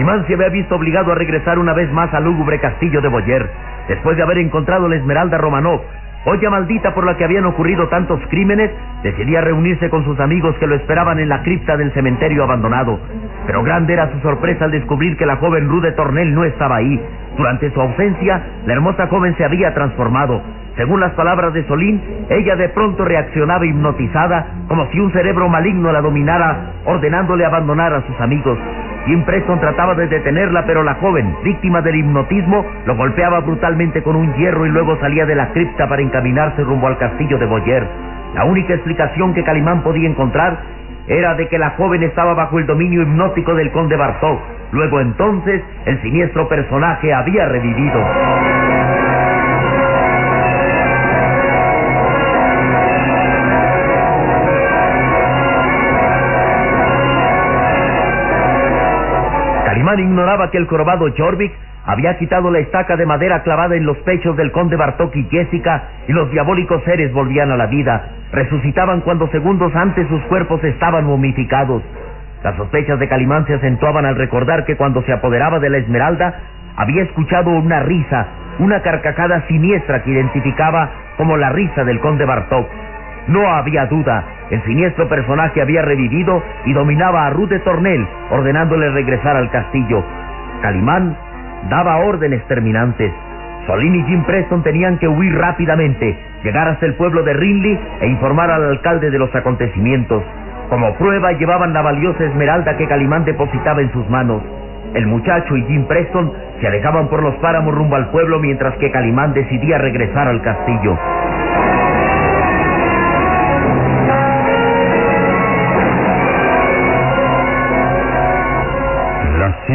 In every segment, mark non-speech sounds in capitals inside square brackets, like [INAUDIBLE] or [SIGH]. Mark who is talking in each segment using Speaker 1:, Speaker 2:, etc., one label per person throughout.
Speaker 1: Calimán se había visto obligado a regresar una vez más al lúgubre castillo de Boyer, después de haber encontrado la Esmeralda Romanov. Olla maldita por la que habían ocurrido tantos crímenes, decidía reunirse con sus amigos que lo esperaban en la cripta del cementerio abandonado. Pero grande era su sorpresa al descubrir que la joven Rude Tornel no estaba ahí. Durante su ausencia, la hermosa joven se había transformado. Según las palabras de Solín, ella de pronto reaccionaba hipnotizada, como si un cerebro maligno la dominara, ordenándole abandonar a sus amigos. Jim Preston trataba de detenerla, pero la joven, víctima del hipnotismo, lo golpeaba brutalmente con un hierro y luego salía de la cripta para encaminarse rumbo al castillo de Boyer. La única explicación que Calimán podía encontrar era de que la joven estaba bajo el dominio hipnótico del conde Bartok. Luego entonces, el siniestro personaje había revivido. Ignoraba que el corobado Jorvik había quitado la estaca de madera clavada en los pechos del conde Bartok y Jessica y los diabólicos seres volvían a la vida. Resucitaban cuando segundos antes sus cuerpos estaban momificados. Las sospechas de Calimán se acentuaban al recordar que cuando se apoderaba de la Esmeralda había escuchado una risa, una carcajada siniestra que identificaba como la risa del conde Bartok. No había duda, el siniestro personaje había revivido y dominaba a Ruth de Tornel, ordenándole regresar al castillo. Calimán daba órdenes terminantes. Solín y Jim Preston tenían que huir rápidamente, llegar hasta el pueblo de Rinley e informar al alcalde de los acontecimientos. Como prueba llevaban la valiosa esmeralda que Calimán depositaba en sus manos. El muchacho y Jim Preston se alejaban por los páramos rumbo al pueblo mientras que Calimán decidía regresar al castillo.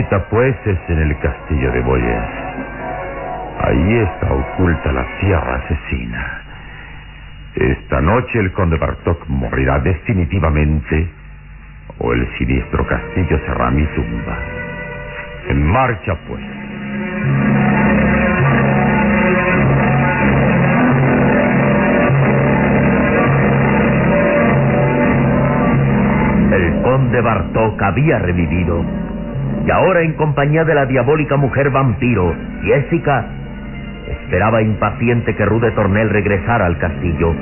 Speaker 2: Pues es en el castillo de Boyer. Ahí está oculta la tierra asesina. Esta noche el conde Bartok morirá definitivamente o el siniestro castillo será mi tumba. En marcha pues.
Speaker 1: El conde Bartok había revivido. Y ahora en compañía de la diabólica mujer vampiro, Jessica, esperaba impaciente que Rude Tornel regresara al castillo.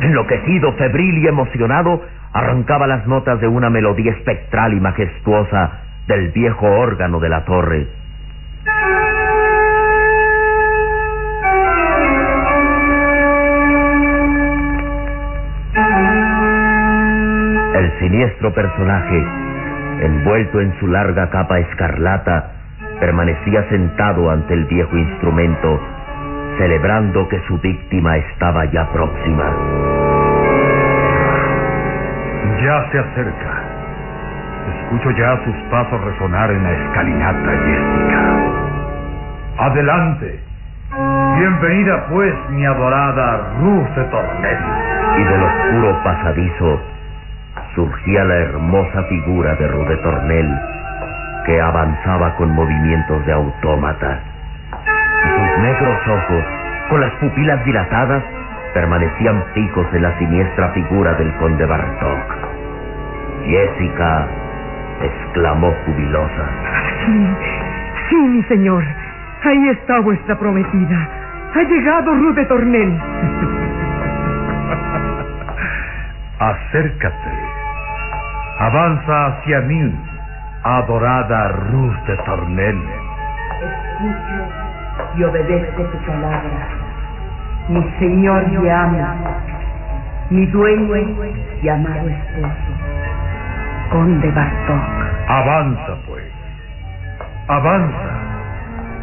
Speaker 1: Enloquecido, febril y emocionado, arrancaba las notas de una melodía espectral y majestuosa del viejo órgano de la torre. El siniestro personaje, envuelto en su larga capa escarlata, permanecía sentado ante el viejo instrumento, celebrando que su víctima estaba ya próxima.
Speaker 3: Ya se acerca. Escucho ya sus pasos resonar en la escalinata, Jessica. Adelante. Bienvenida pues, mi adorada Ruth Tornel.
Speaker 1: Y del oscuro pasadizo surgía la hermosa figura de Ruth de Tornel, que avanzaba con movimientos de autómata. Y sus negros ojos, con las pupilas dilatadas, permanecían fijos en la siniestra figura del conde Bartok. Jessica exclamó jubilosa.
Speaker 4: Sí, sí, mi señor. Ahí está vuestra prometida. Ha llegado Ruth de Tornel. [LAUGHS]
Speaker 3: Acércate. Avanza hacia mí, adorada Ruth de Tornel.
Speaker 5: Escucho y obedezco tu palabra. Mi señor y amo, mi dueño y amado esposo, Conde Bartok.
Speaker 3: Avanza, pues. Avanza,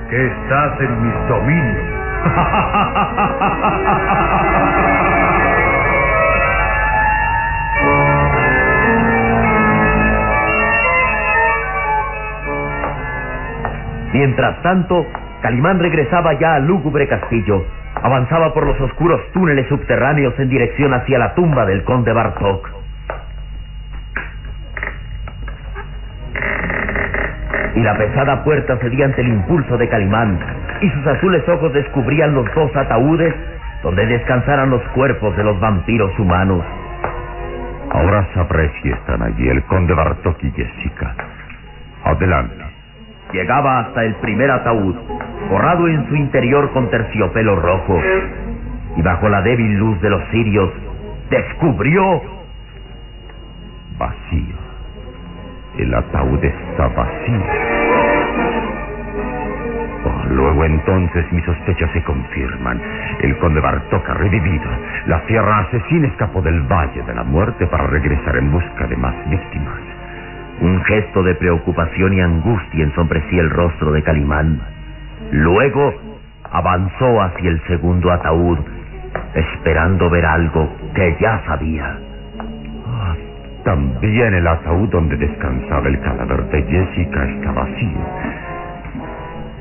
Speaker 3: que estás en mis dominios. [LAUGHS]
Speaker 1: Mientras tanto, Calimán regresaba ya al lúgubre castillo. Avanzaba por los oscuros túneles subterráneos en dirección hacia la tumba del conde Bartok. Y la pesada puerta cedía ante el impulso de Calimán, y sus azules ojos descubrían los dos ataúdes donde descansaran los cuerpos de los vampiros humanos.
Speaker 2: Ahora sabré si están allí el conde Bartok y Jessica. Adelante.
Speaker 1: Llegaba hasta el primer ataúd, forrado en su interior con terciopelo rojo, y bajo la débil luz de los cirios descubrió
Speaker 2: Vacío. El ataúd está vacío. Oh, luego entonces mis sospechas se confirman. El conde Bartok ha revivido. La sierra asesina escapó del Valle de la Muerte para regresar en busca de más víctimas.
Speaker 1: Un gesto de preocupación y angustia ensombrecía el rostro de Calimán. Luego avanzó hacia el segundo ataúd, esperando ver algo que ya sabía.
Speaker 2: Ah, También el ataúd donde descansaba el cadáver de Jessica está vacío.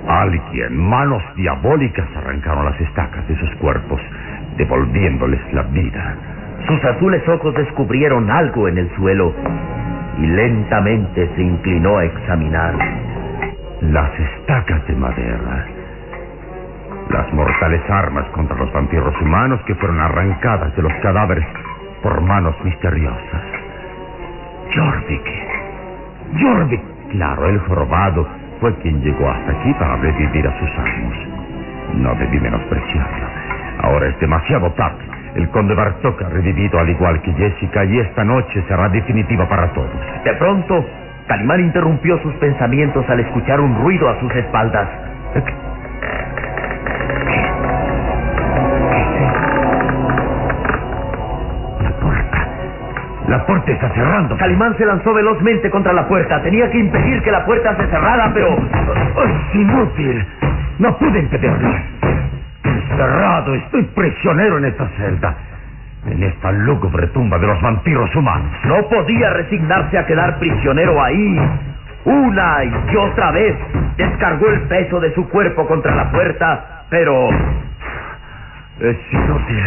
Speaker 2: Alguien, manos diabólicas, arrancaron las estacas de sus cuerpos, devolviéndoles la vida.
Speaker 1: Sus azules ojos descubrieron algo en el suelo y lentamente se inclinó a examinar.
Speaker 2: Las estacas de madera. Las mortales armas contra los vampiros humanos que fueron arrancadas de los cadáveres por manos misteriosas. Jorvik. Jorvik. Claro, el jorobado fue quien llegó hasta aquí para revivir a sus amos. No debí menospreciarlo. Ahora es demasiado tarde. El conde Bartok ha revivido al igual que Jessica y esta noche será definitiva para todos.
Speaker 1: De pronto, Calimán interrumpió sus pensamientos al escuchar un ruido a sus espaldas.
Speaker 2: La puerta. La puerta está cerrando.
Speaker 1: Calimán se lanzó velozmente contra la puerta. Tenía que impedir que la puerta se cerrara, pero...
Speaker 2: ¡Es inútil! No pude impedirlo. Encerrado, estoy prisionero en esta celda. En esta lúgubre tumba de los vampiros humanos.
Speaker 1: No podía resignarse a quedar prisionero ahí. Una y otra vez descargó el peso de su cuerpo contra la puerta, pero...
Speaker 2: Es inútil.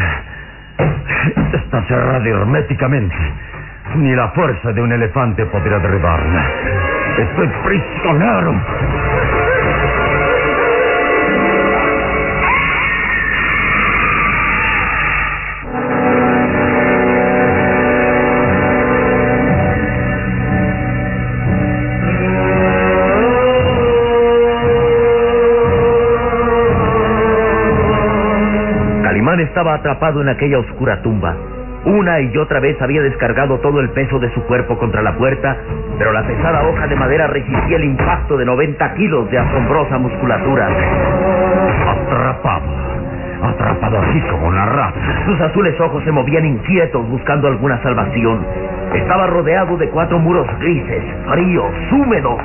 Speaker 2: Está cerrada herméticamente. Ni la fuerza de un elefante podrá derribarla. Estoy prisionero.
Speaker 1: Estaba atrapado en aquella oscura tumba. Una y otra vez había descargado todo el peso de su cuerpo contra la puerta, pero la pesada hoja de madera resistía el impacto de 90 kilos de asombrosa musculatura.
Speaker 2: Atrapado. Atrapado así como una rata.
Speaker 1: Sus azules ojos se movían inquietos buscando alguna salvación. Estaba rodeado de cuatro muros grises, fríos, húmedos.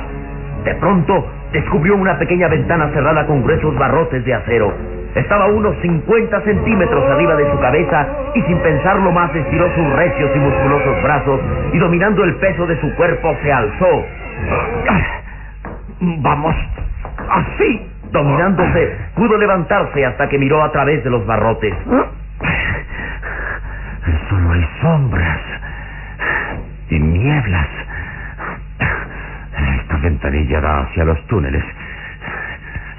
Speaker 1: De pronto descubrió una pequeña ventana cerrada con gruesos barrotes de acero. Estaba unos 50 centímetros arriba de su cabeza y sin pensarlo más estiró sus recios y musculosos brazos y dominando el peso de su cuerpo se alzó.
Speaker 2: Vamos. Así.
Speaker 1: Dominándose, pudo levantarse hasta que miró a través de los barrotes.
Speaker 2: Solo hay sombras y nieblas. Esta ventanilla da hacia los túneles.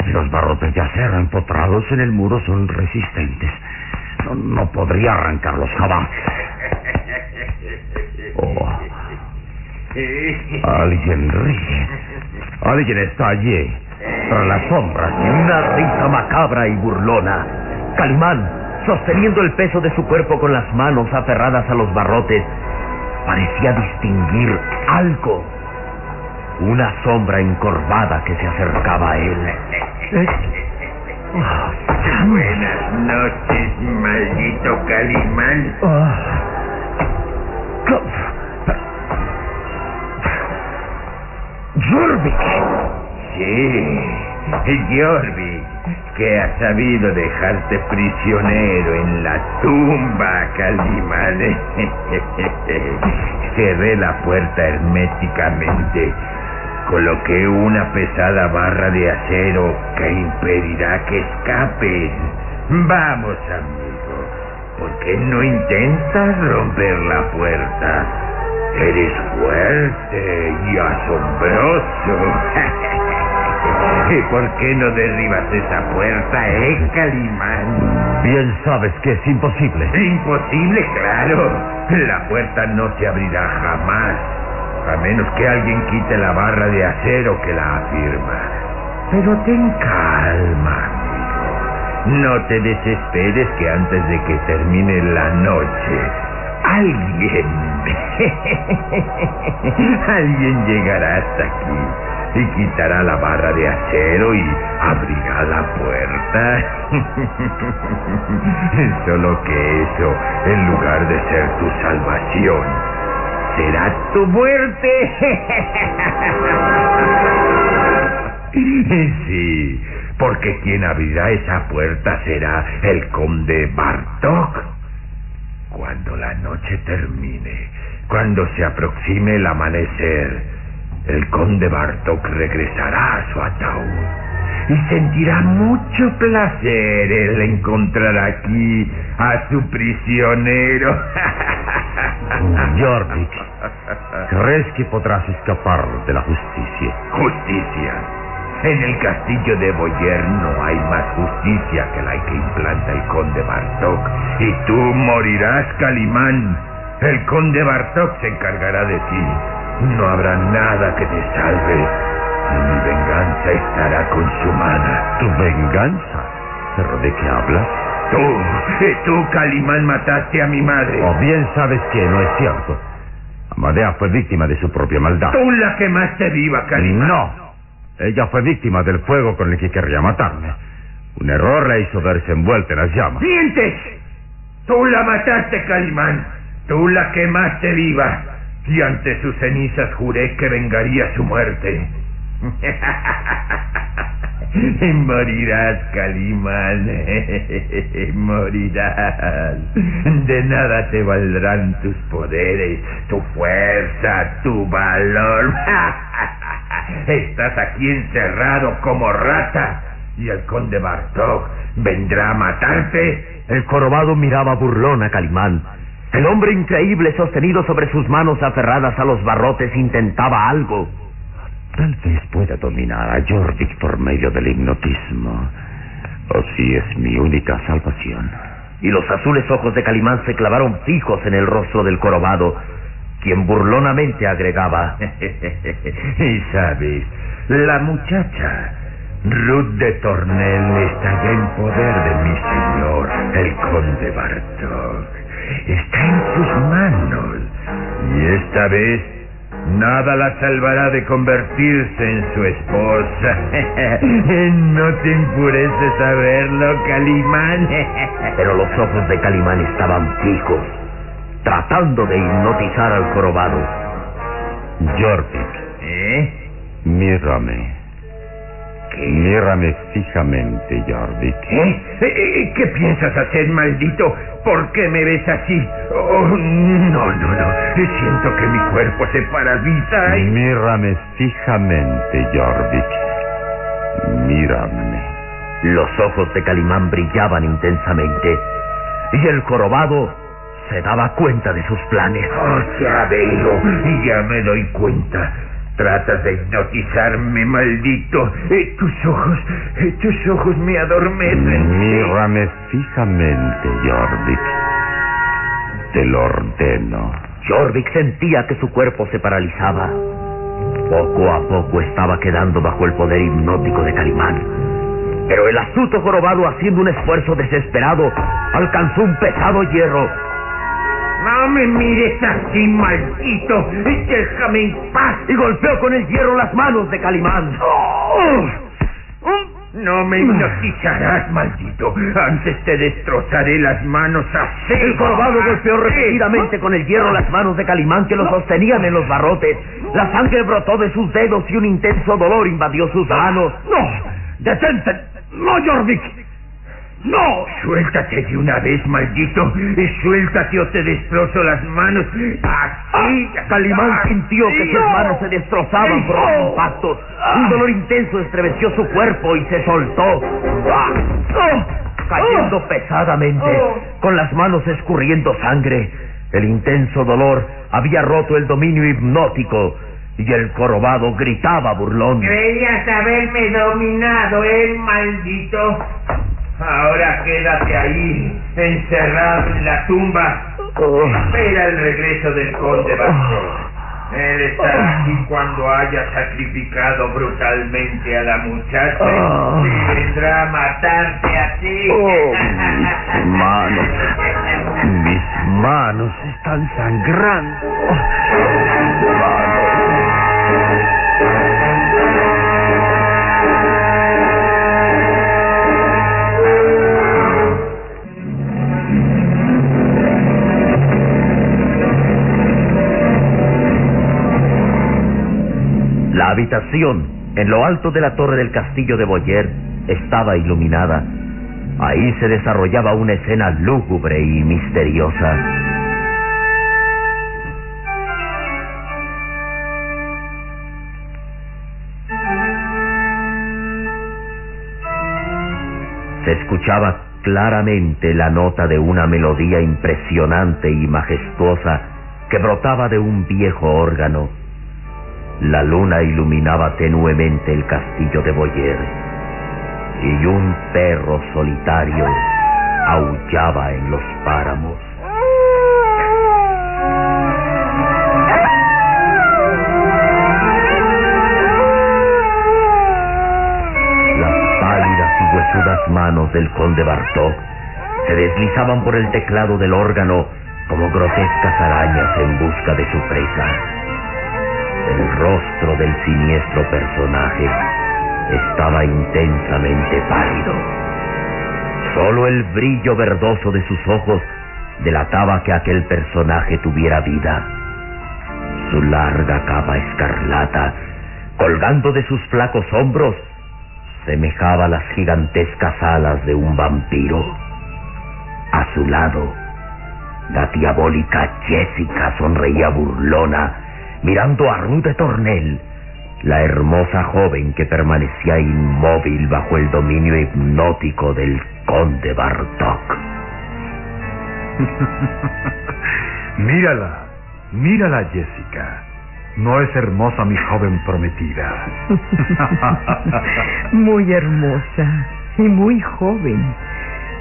Speaker 2: Los barrotes de acero empotrados en el muro son resistentes. No, no podría arrancarlos jamás. Oh. Alguien ríe. Alguien está allí, tras las sombras.
Speaker 1: Y una risa macabra y burlona. Calimán, sosteniendo el peso de su cuerpo con las manos aferradas a los barrotes, parecía distinguir algo. Una sombra encorvada que se acercaba a él.
Speaker 6: Buenas noches, maldito Calimán.
Speaker 1: ¡Jorvik!
Speaker 6: Sí, Jorvik, que ha sabido dejarte prisionero en la tumba, Calimán. [LAUGHS] Cerré la puerta herméticamente. Coloqué una pesada barra de acero que impedirá que escapes. Vamos, amigo. ¿Por qué no intentas romper la puerta? Eres fuerte y asombroso. [LAUGHS] ¿Y por qué no derribas esa puerta, eh, Calimán?
Speaker 2: Bien sabes que es imposible.
Speaker 6: Imposible, claro. La puerta no se abrirá jamás, a menos que alguien quite la barra de acero que la afirma. Pero ten calma, amigo. No te desesperes que antes de que termine la noche, alguien, [LAUGHS] alguien llegará hasta aquí y quitará la barra de acero y abrirá la puerta. [LAUGHS] Solo que eso, en lugar de ser tu salvación, será tu muerte. [LAUGHS] Sí, porque quien abrirá esa puerta será el conde Bartok. Cuando la noche termine, cuando se aproxime el amanecer, el conde Bartok regresará a su ataúd y sentirá mucho placer el encontrar aquí a su prisionero. [LAUGHS]
Speaker 2: Jorvik, ¿crees que podrás escapar de la justicia?
Speaker 6: Justicia. En el castillo de Boyer no hay más justicia que la que implanta el conde Bartok. Y tú morirás, Calimán. El conde Bartok se encargará de ti. No habrá nada que te salve. Y mi venganza estará consumada.
Speaker 2: ¿Tu venganza? ¿Pero de qué hablas?
Speaker 6: Tú, tú, Calimán, mataste a mi madre.
Speaker 2: O bien sabes que no es cierto. Amadea fue víctima de su propia maldad.
Speaker 6: Tú la quemaste viva, Calimán.
Speaker 2: No. Ella fue víctima del fuego con el que querría matarme. Un error la hizo verse envuelta en las llamas.
Speaker 6: ¡Mientes! Tú la mataste, Calimán. Tú la quemaste viva. Y ante sus cenizas juré que vengaría su muerte. [LAUGHS] [LAUGHS] Morirás, Calimán. [LAUGHS] Morirás. De nada te valdrán tus poderes, tu fuerza, tu valor. [LAUGHS] Estás aquí encerrado como rata. Y el conde Bartok vendrá a matarte.
Speaker 1: El jorobado miraba burlón a Calimán. El hombre increíble sostenido sobre sus manos aferradas a los barrotes intentaba algo.
Speaker 2: Tal vez pueda dominar a Jorvik por medio del hipnotismo. O si es mi única salvación.
Speaker 1: Y los azules ojos de Calimán se clavaron fijos en el rostro del jorobado, quien burlonamente agregaba.
Speaker 6: y sabes, la muchacha, Ruth de Tornel, está ya en poder de mi señor, el conde Bartok. Está en sus manos. Y esta vez nada la salvará de convertirse en su esposa. [LAUGHS] no te impureces a verlo, Calimán. [LAUGHS]
Speaker 1: Pero los ojos de Calimán estaban fijos, tratando de hipnotizar al jorobado.
Speaker 2: Jorvik,
Speaker 6: ¿Eh?
Speaker 2: mírame. Mírame fijamente, Jorvik.
Speaker 6: ¿Eh? ¿Eh? ¿Qué piensas hacer, maldito? ¿Por qué me ves así? Oh, no, no, no. Siento que mi cuerpo se paraliza y...
Speaker 2: Mírame fijamente, Jorvik. mírame.
Speaker 1: Los ojos de Calimán brillaban intensamente y el jorobado se daba cuenta de sus planes.
Speaker 6: Oh, ya veo, ya me doy cuenta. Tratas de hipnotizarme, maldito. Eh, tus ojos, eh, tus ojos me adormecen.
Speaker 2: Mírame fijamente, Jorvik. Te lo ordeno.
Speaker 1: Jorvik sentía que su cuerpo se paralizaba. Poco a poco estaba quedando bajo el poder hipnótico de Calimán. Pero el astuto jorobado, haciendo un esfuerzo desesperado, alcanzó un pesado hierro.
Speaker 6: No me mires así, maldito. Déjame en paz.
Speaker 1: Y golpeó con el hierro las manos de Calimán.
Speaker 6: Oh. No me hipnotizarás, maldito. Antes te destrozaré las manos así.
Speaker 1: El jorobado golpeó repetidamente con el hierro las manos de Calimán que lo sostenían en los barrotes. La sangre brotó de sus dedos y un intenso dolor invadió sus manos.
Speaker 3: ¡No! ¡Detente! ¡No, Jorvik! ¡No!
Speaker 6: Suéltate de una vez, maldito. Suéltate o te destrozo las manos. Así.
Speaker 1: Calimán sintió que sus manos se destrozaban por los impactos. Un dolor intenso estremeció su cuerpo y se soltó. Cayendo pesadamente, con las manos escurriendo sangre. El intenso dolor había roto el dominio hipnótico y el jorobado gritaba burlón.
Speaker 6: Creías haberme dominado, ¿eh, maldito? Ahora quédate ahí, encerrado en la tumba. Espera el regreso del conde Bartol. Él estará aquí cuando haya sacrificado brutalmente a la muchacha y vendrá a matarte a ti.
Speaker 2: Oh, mis manos. Mis manos están sangrando.
Speaker 1: La habitación, en lo alto de la torre del castillo de Boyer, estaba iluminada. Ahí se desarrollaba una escena lúgubre y misteriosa. Se escuchaba claramente la nota de una melodía impresionante y majestuosa que brotaba de un viejo órgano. La luna iluminaba tenuemente el castillo de Boyer y un perro solitario aullaba en los páramos. Las pálidas y huesudas manos del conde Bartok se deslizaban por el teclado del órgano como grotescas arañas en busca de su presa. El rostro del siniestro personaje estaba intensamente pálido. Solo el brillo verdoso de sus ojos delataba que aquel personaje tuviera vida. Su larga capa escarlata, colgando de sus flacos hombros, semejaba las gigantescas alas de un vampiro. A su lado, la diabólica Jessica sonreía burlona, mirando a Ruth de Tornel, la hermosa joven que permanecía inmóvil bajo el dominio hipnótico del conde Bartok. [LAUGHS]
Speaker 3: mírala, mírala, Jessica. ¿No es hermosa mi joven prometida? [LAUGHS]
Speaker 4: muy hermosa y muy joven.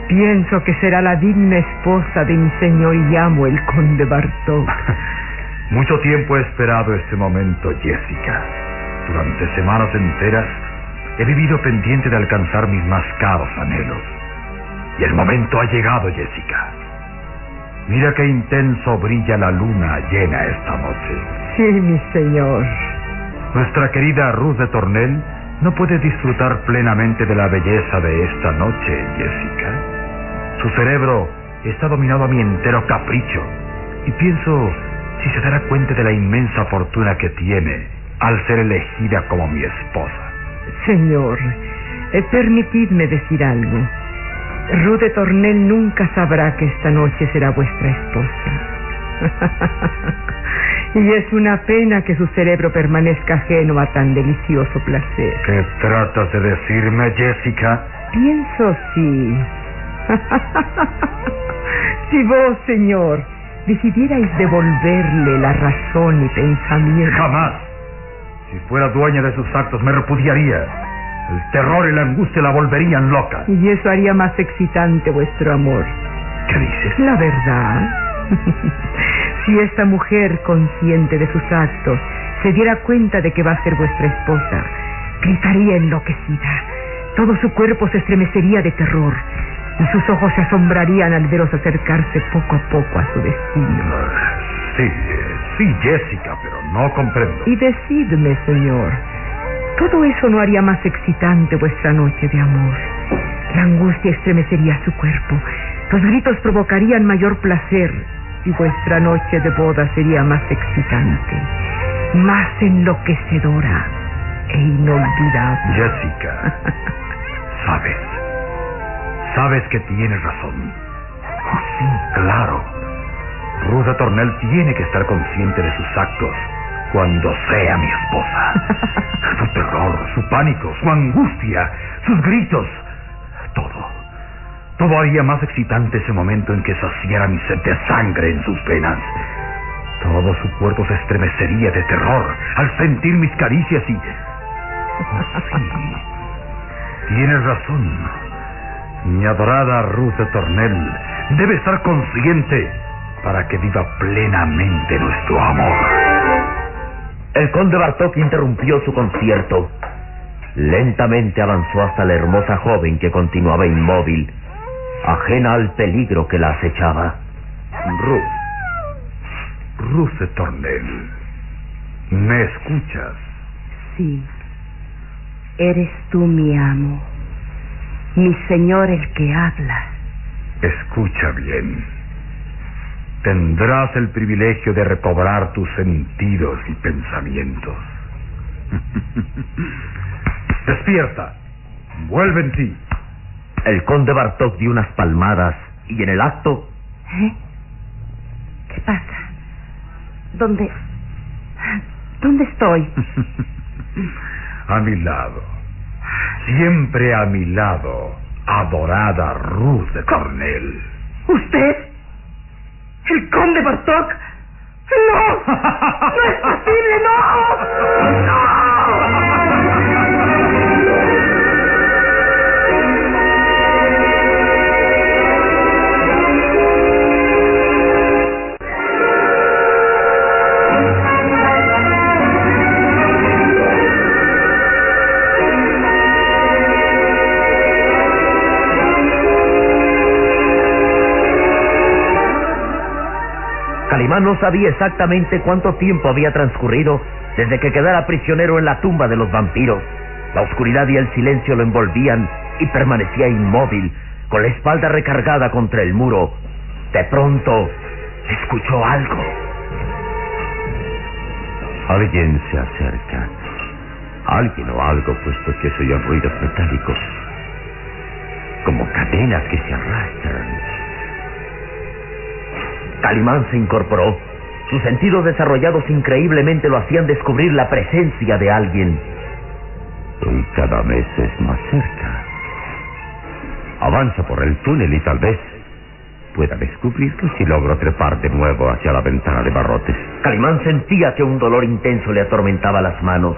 Speaker 4: Pienso que será la digna esposa de mi señor y amo, el conde Bartok. [LAUGHS]
Speaker 3: Mucho tiempo he esperado este momento, Jessica. Durante semanas enteras he vivido pendiente de alcanzar mis más caros anhelos. Y el momento ha llegado, Jessica. Mira qué intenso brilla la luna llena esta noche.
Speaker 4: Sí, mi señor.
Speaker 3: Nuestra querida Ruth de Tornel no puede disfrutar plenamente de la belleza de esta noche, Jessica. Su cerebro está dominado a mi entero capricho y pienso si se dará cuenta de la inmensa fortuna que tiene al ser elegida como mi esposa.
Speaker 4: Señor, eh, permitidme decir algo. Ruth de Tornel nunca sabrá que esta noche será vuestra esposa. [LAUGHS] Y es una pena que su cerebro permanezca ajeno a tan delicioso placer.
Speaker 3: ¿Qué tratas de decirme, Jessica?
Speaker 4: Pienso sí. [LAUGHS] si vos, señor, decidierais devolverle la razón y pensamiento.
Speaker 3: Jamás. Si fuera dueña de sus actos, me repudiaría. El terror y la angustia la volverían loca.
Speaker 4: Y eso haría más excitante vuestro amor.
Speaker 3: ¿Qué dices?
Speaker 4: La verdad. [LAUGHS] si esta mujer, consciente de sus actos, se diera cuenta de que va a ser vuestra esposa, gritaría enloquecida. Todo su cuerpo se estremecería de terror y sus ojos se asombrarían al veros acercarse poco a poco a su destino.
Speaker 3: Sí, sí, Jessica, pero no comprendo.
Speaker 4: Y decidme, señor, ¿todo eso no haría más excitante vuestra noche de amor? La angustia estremecería su cuerpo, los gritos provocarían mayor placer y vuestra noche de boda sería más excitante, más enloquecedora e inolvidable.
Speaker 3: Jessica, [LAUGHS] sabes, sabes que tienes razón. Oh, sí, claro. Ruth de Tornel tiene que estar consciente de sus actos cuando sea mi esposa. [LAUGHS] su terror, su pánico, su angustia, sus gritos, todo. Todo haría más excitante ese momento en que saciara mi sed de sangre en sus venas. Todo su cuerpo se estremecería de terror al sentir mis caricias y... Oh, sí. Tienes razón. Mi adorada Ruth de Tornel debe estar consciente para que viva plenamente nuestro amor.
Speaker 1: El conde Bartok interrumpió su concierto. Lentamente avanzó hasta la hermosa joven que continuaba inmóvil ajena al peligro que la acechaba.
Speaker 3: Ruth, Ruth de Tornel, ¿me escuchas?
Speaker 5: Sí, eres tú mi amo, mi señor el que habla.
Speaker 3: Escucha bien. Tendrás el privilegio de recobrar tus sentidos y pensamientos. [LAUGHS] Despierta. Vuelve en ti.
Speaker 1: El conde Bartok dio unas palmadas y en el acto...
Speaker 5: ¿Eh? ¿Qué pasa? ¿Dónde... ¿Dónde estoy? [LAUGHS]
Speaker 3: a mi lado. Siempre a mi lado, adorada Ruth de Cornell.
Speaker 5: ¿Usted? ¿El conde Bartok? ¡No! ¡No es posible! ¡No! ¡No!
Speaker 1: No sabía exactamente cuánto tiempo había transcurrido desde que quedara prisionero en la tumba de los vampiros. La oscuridad y el silencio lo envolvían y permanecía inmóvil, con la espalda recargada contra el muro. De pronto, escuchó algo.
Speaker 2: Alguien se acerca. Alguien o algo, puesto que se oyen ruidos metálicos, como cadenas que se arrastran.
Speaker 1: Calimán se incorporó. Sus sentidos desarrollados increíblemente lo hacían descubrir la presencia de alguien.
Speaker 2: Y cada vez es más cerca. Avanza por el túnel y tal vez pueda descubrirlo si logro trepar de nuevo hacia la ventana de barrotes.
Speaker 1: Calimán sentía que un dolor intenso le atormentaba las manos.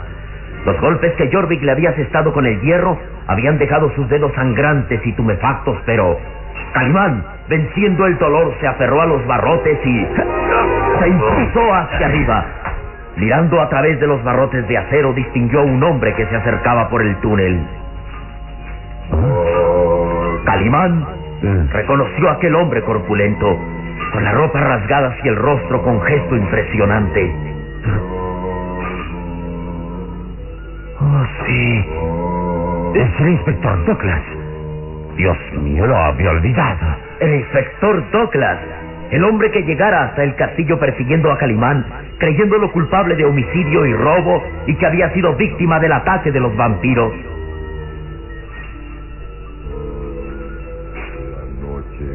Speaker 1: Los golpes que Jorvik le había asestado con el hierro habían dejado sus dedos sangrantes y tumefactos, pero Calimán, venciendo el dolor, se aferró a los barrotes y se impulsó hacia arriba. Mirando a través de los barrotes de acero, distinguió a un hombre que se acercaba por el túnel. Calimán reconoció a aquel hombre corpulento, con la ropa rasgada y el rostro con gesto impresionante.
Speaker 2: Oh, sí. Es el inspector Douglas. Dios mío, lo había olvidado.
Speaker 1: El inspector Douglas, el hombre que llegara hasta el castillo persiguiendo a Calimán, creyéndolo culpable de homicidio y robo y que había sido víctima del ataque de los vampiros.
Speaker 7: La noche.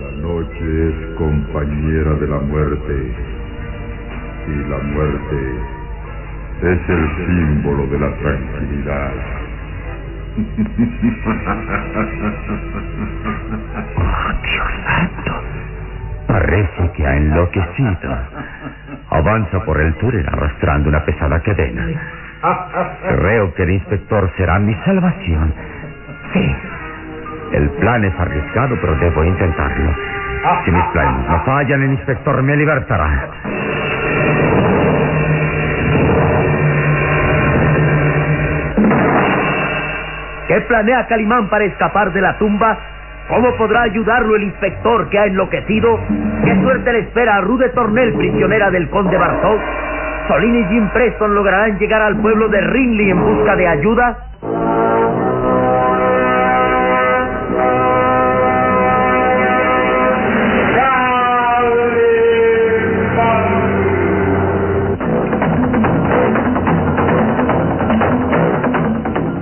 Speaker 7: La noche es compañera de la muerte.
Speaker 8: y la muerte es el símbolo de la tranquilidad.
Speaker 2: Oh, Dios santo. Parece que ha enloquecido. Avanza por el túnel arrastrando una pesada cadena. Creo que el inspector será mi salvación. Sí. El plan es arriesgado, pero debo intentarlo. Si mis planes no fallan, el inspector me libertará.
Speaker 1: ¿Qué planea Calimán para escapar de la tumba? ¿Cómo podrá ayudarlo el inspector que ha enloquecido? ¿Qué suerte le espera a Rude Tornel, prisionera del conde Bartok? ¿Solín y Jim Preston lograrán llegar al pueblo de Rinley en busca de ayuda?